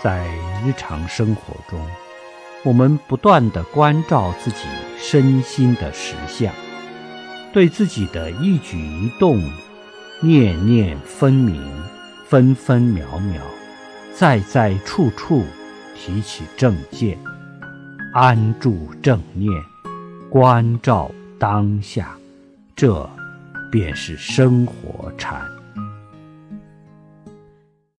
在日常生活中我们不断地关照自己身心的实相对自己的一举一动念念分明分分秒秒在在处处提起正见安住正念关照当下这便是生活禅。